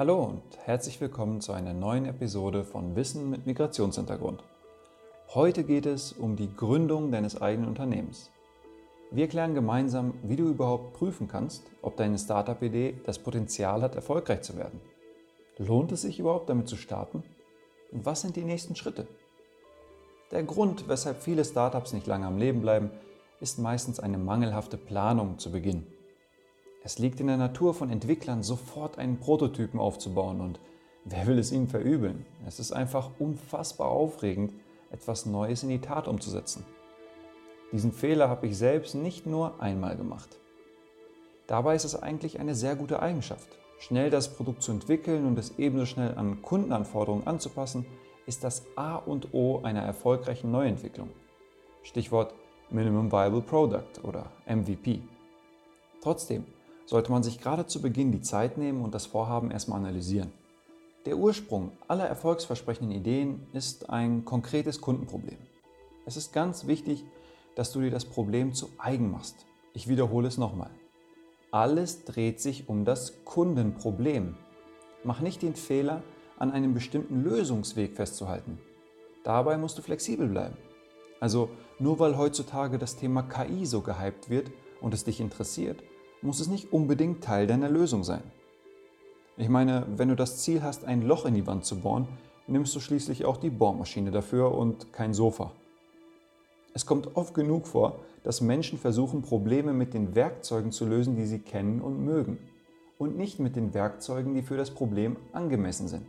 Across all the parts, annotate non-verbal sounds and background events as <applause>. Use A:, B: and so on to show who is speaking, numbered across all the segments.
A: Hallo und herzlich willkommen zu einer neuen Episode von Wissen mit Migrationshintergrund. Heute geht es um die Gründung deines eigenen Unternehmens. Wir klären gemeinsam, wie du überhaupt prüfen kannst, ob deine Startup-Idee das Potenzial hat, erfolgreich zu werden. Lohnt es sich überhaupt, damit zu starten? Und was sind die nächsten Schritte? Der Grund, weshalb viele Startups nicht lange am Leben bleiben, ist meistens eine mangelhafte Planung zu Beginn. Es liegt in der Natur von Entwicklern, sofort einen Prototypen aufzubauen und wer will es ihnen verübeln? Es ist einfach unfassbar aufregend, etwas Neues in die Tat umzusetzen. Diesen Fehler habe ich selbst nicht nur einmal gemacht. Dabei ist es eigentlich eine sehr gute Eigenschaft. Schnell das Produkt zu entwickeln und es ebenso schnell an Kundenanforderungen anzupassen, ist das A und O einer erfolgreichen Neuentwicklung. Stichwort Minimum Viable Product oder MVP. Trotzdem sollte man sich gerade zu Beginn die Zeit nehmen und das Vorhaben erstmal analysieren. Der Ursprung aller erfolgsversprechenden Ideen ist ein konkretes Kundenproblem. Es ist ganz wichtig, dass du dir das Problem zu eigen machst. Ich wiederhole es nochmal. Alles dreht sich um das Kundenproblem. Mach nicht den Fehler, an einem bestimmten Lösungsweg festzuhalten. Dabei musst du flexibel bleiben. Also nur weil heutzutage das Thema KI so gehypt wird und es dich interessiert, muss es nicht unbedingt Teil deiner Lösung sein. Ich meine, wenn du das Ziel hast, ein Loch in die Wand zu bohren, nimmst du schließlich auch die Bohrmaschine dafür und kein Sofa. Es kommt oft genug vor, dass Menschen versuchen, Probleme mit den Werkzeugen zu lösen, die sie kennen und mögen, und nicht mit den Werkzeugen, die für das Problem angemessen sind.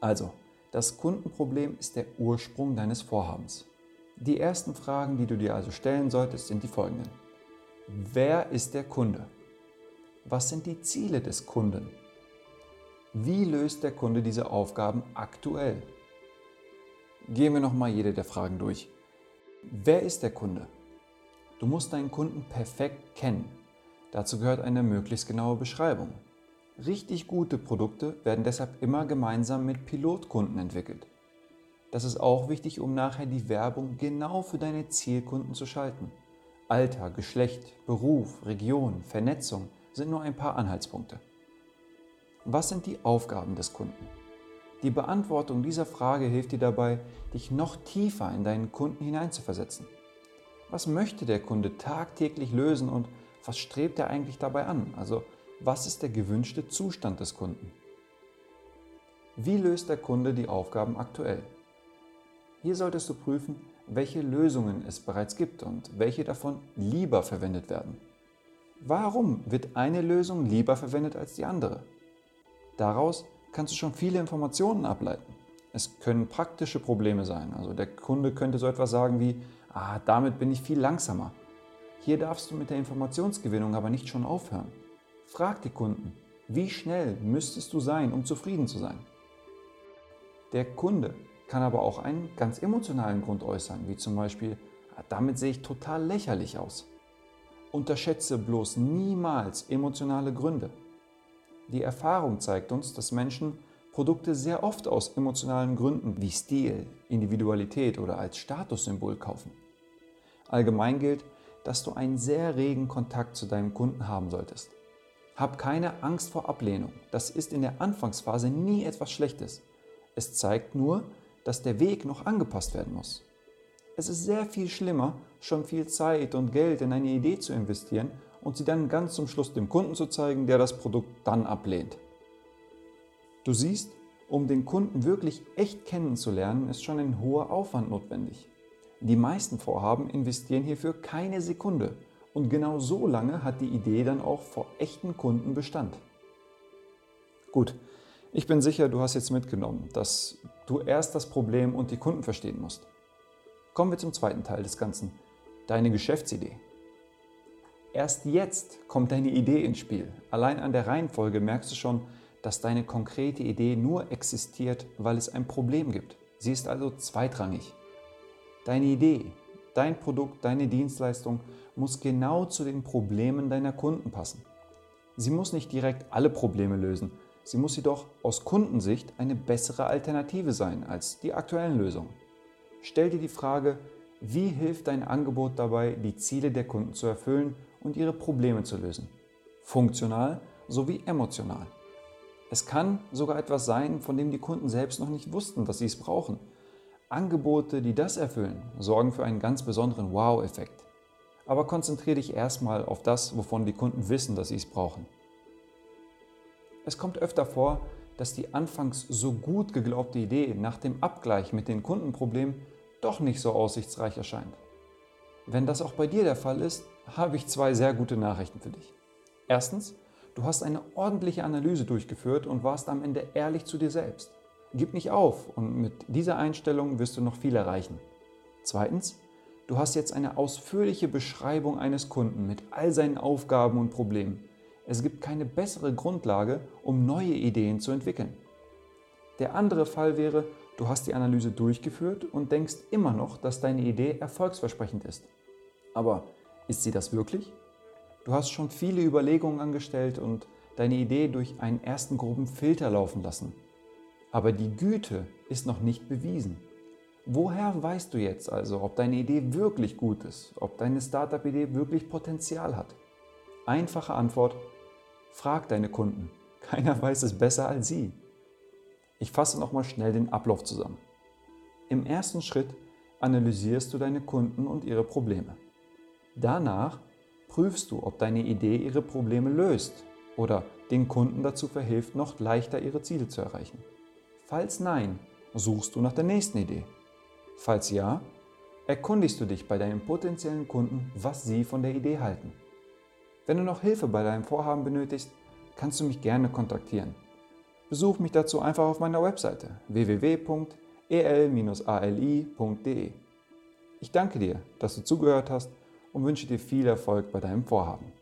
A: Also, das Kundenproblem ist der Ursprung deines Vorhabens. Die ersten Fragen, die du dir also stellen solltest, sind die folgenden. Wer ist der Kunde? Was sind die Ziele des Kunden? Wie löst der Kunde diese Aufgaben aktuell? Gehen wir nochmal jede der Fragen durch. Wer ist der Kunde? Du musst deinen Kunden perfekt kennen. Dazu gehört eine möglichst genaue Beschreibung. Richtig gute Produkte werden deshalb immer gemeinsam mit Pilotkunden entwickelt. Das ist auch wichtig, um nachher die Werbung genau für deine Zielkunden zu schalten. Alter, Geschlecht, Beruf, Region, Vernetzung sind nur ein paar Anhaltspunkte. Was sind die Aufgaben des Kunden? Die Beantwortung dieser Frage hilft dir dabei, dich noch tiefer in deinen Kunden hineinzuversetzen. Was möchte der Kunde tagtäglich lösen und was strebt er eigentlich dabei an? Also was ist der gewünschte Zustand des Kunden? Wie löst der Kunde die Aufgaben aktuell? Hier solltest du prüfen, welche Lösungen es bereits gibt und welche davon lieber verwendet werden. Warum wird eine Lösung lieber verwendet als die andere? Daraus kannst du schon viele Informationen ableiten. Es können praktische Probleme sein. Also der Kunde könnte so etwas sagen wie, ah, damit bin ich viel langsamer. Hier darfst du mit der Informationsgewinnung aber nicht schon aufhören. Frag die Kunden, wie schnell müsstest du sein, um zufrieden zu sein? Der Kunde kann aber auch einen ganz emotionalen Grund äußern, wie zum Beispiel, ah, damit sehe ich total lächerlich aus. Unterschätze bloß niemals emotionale Gründe. Die Erfahrung zeigt uns, dass Menschen Produkte sehr oft aus emotionalen Gründen wie Stil, Individualität oder als Statussymbol kaufen. Allgemein gilt, dass du einen sehr regen Kontakt zu deinem Kunden haben solltest. Hab keine Angst vor Ablehnung. Das ist in der Anfangsphase nie etwas Schlechtes. Es zeigt nur, dass der Weg noch angepasst werden muss. Es ist sehr viel schlimmer, schon viel Zeit und Geld in eine Idee zu investieren und sie dann ganz zum Schluss dem Kunden zu zeigen, der das Produkt dann ablehnt. Du siehst, um den Kunden wirklich echt kennenzulernen, ist schon ein hoher Aufwand notwendig. Die meisten Vorhaben investieren hierfür keine Sekunde und genau so lange hat die Idee dann auch vor echten Kunden Bestand. Gut, ich bin sicher, du hast jetzt mitgenommen, dass du erst das Problem und die Kunden verstehen musst. Kommen wir zum zweiten Teil des Ganzen, deine Geschäftsidee. Erst jetzt kommt deine Idee ins Spiel. Allein an der Reihenfolge merkst du schon, dass deine konkrete Idee nur existiert, weil es ein Problem gibt. Sie ist also zweitrangig. Deine Idee, dein Produkt, deine Dienstleistung muss genau zu den Problemen deiner Kunden passen. Sie muss nicht direkt alle Probleme lösen, sie muss jedoch aus Kundensicht eine bessere Alternative sein als die aktuellen Lösungen. Stell dir die Frage, wie hilft dein Angebot dabei, die Ziele der Kunden zu erfüllen und ihre Probleme zu lösen? Funktional sowie emotional. Es kann sogar etwas sein, von dem die Kunden selbst noch nicht wussten, dass sie es brauchen. Angebote, die das erfüllen, sorgen für einen ganz besonderen Wow-Effekt. Aber konzentriere dich erstmal auf das, wovon die Kunden wissen, dass sie es brauchen. Es kommt öfter vor, dass die anfangs so gut geglaubte Idee nach dem Abgleich mit den Kundenproblemen doch nicht so aussichtsreich erscheint. Wenn das auch bei dir der Fall ist, habe ich zwei sehr gute Nachrichten für dich. Erstens, du hast eine ordentliche Analyse durchgeführt und warst am Ende ehrlich zu dir selbst. Gib nicht auf und mit dieser Einstellung wirst du noch viel erreichen. Zweitens, du hast jetzt eine ausführliche Beschreibung eines Kunden mit all seinen Aufgaben und Problemen. Es gibt keine bessere Grundlage, um neue Ideen zu entwickeln. Der andere Fall wäre, du hast die Analyse durchgeführt und denkst immer noch, dass deine Idee erfolgsversprechend ist. Aber ist sie das wirklich? Du hast schon viele Überlegungen angestellt und deine Idee durch einen ersten groben Filter laufen lassen. Aber die Güte ist noch nicht bewiesen. Woher weißt du jetzt also, ob deine Idee wirklich gut ist, ob deine Startup-Idee wirklich Potenzial hat? Einfache Antwort, frag deine Kunden. <laughs> Keiner weiß es besser als sie. Ich fasse nochmal schnell den Ablauf zusammen. Im ersten Schritt analysierst du deine Kunden und ihre Probleme. Danach prüfst du, ob deine Idee ihre Probleme löst oder den Kunden dazu verhilft, noch leichter ihre Ziele zu erreichen. Falls nein, suchst du nach der nächsten Idee. Falls ja, erkundigst du dich bei deinen potenziellen Kunden, was sie von der Idee halten. Wenn du noch Hilfe bei deinem Vorhaben benötigst, kannst du mich gerne kontaktieren. Besuch mich dazu einfach auf meiner Webseite www.el-ali.de. Ich danke dir, dass du zugehört hast und wünsche dir viel Erfolg bei deinem Vorhaben.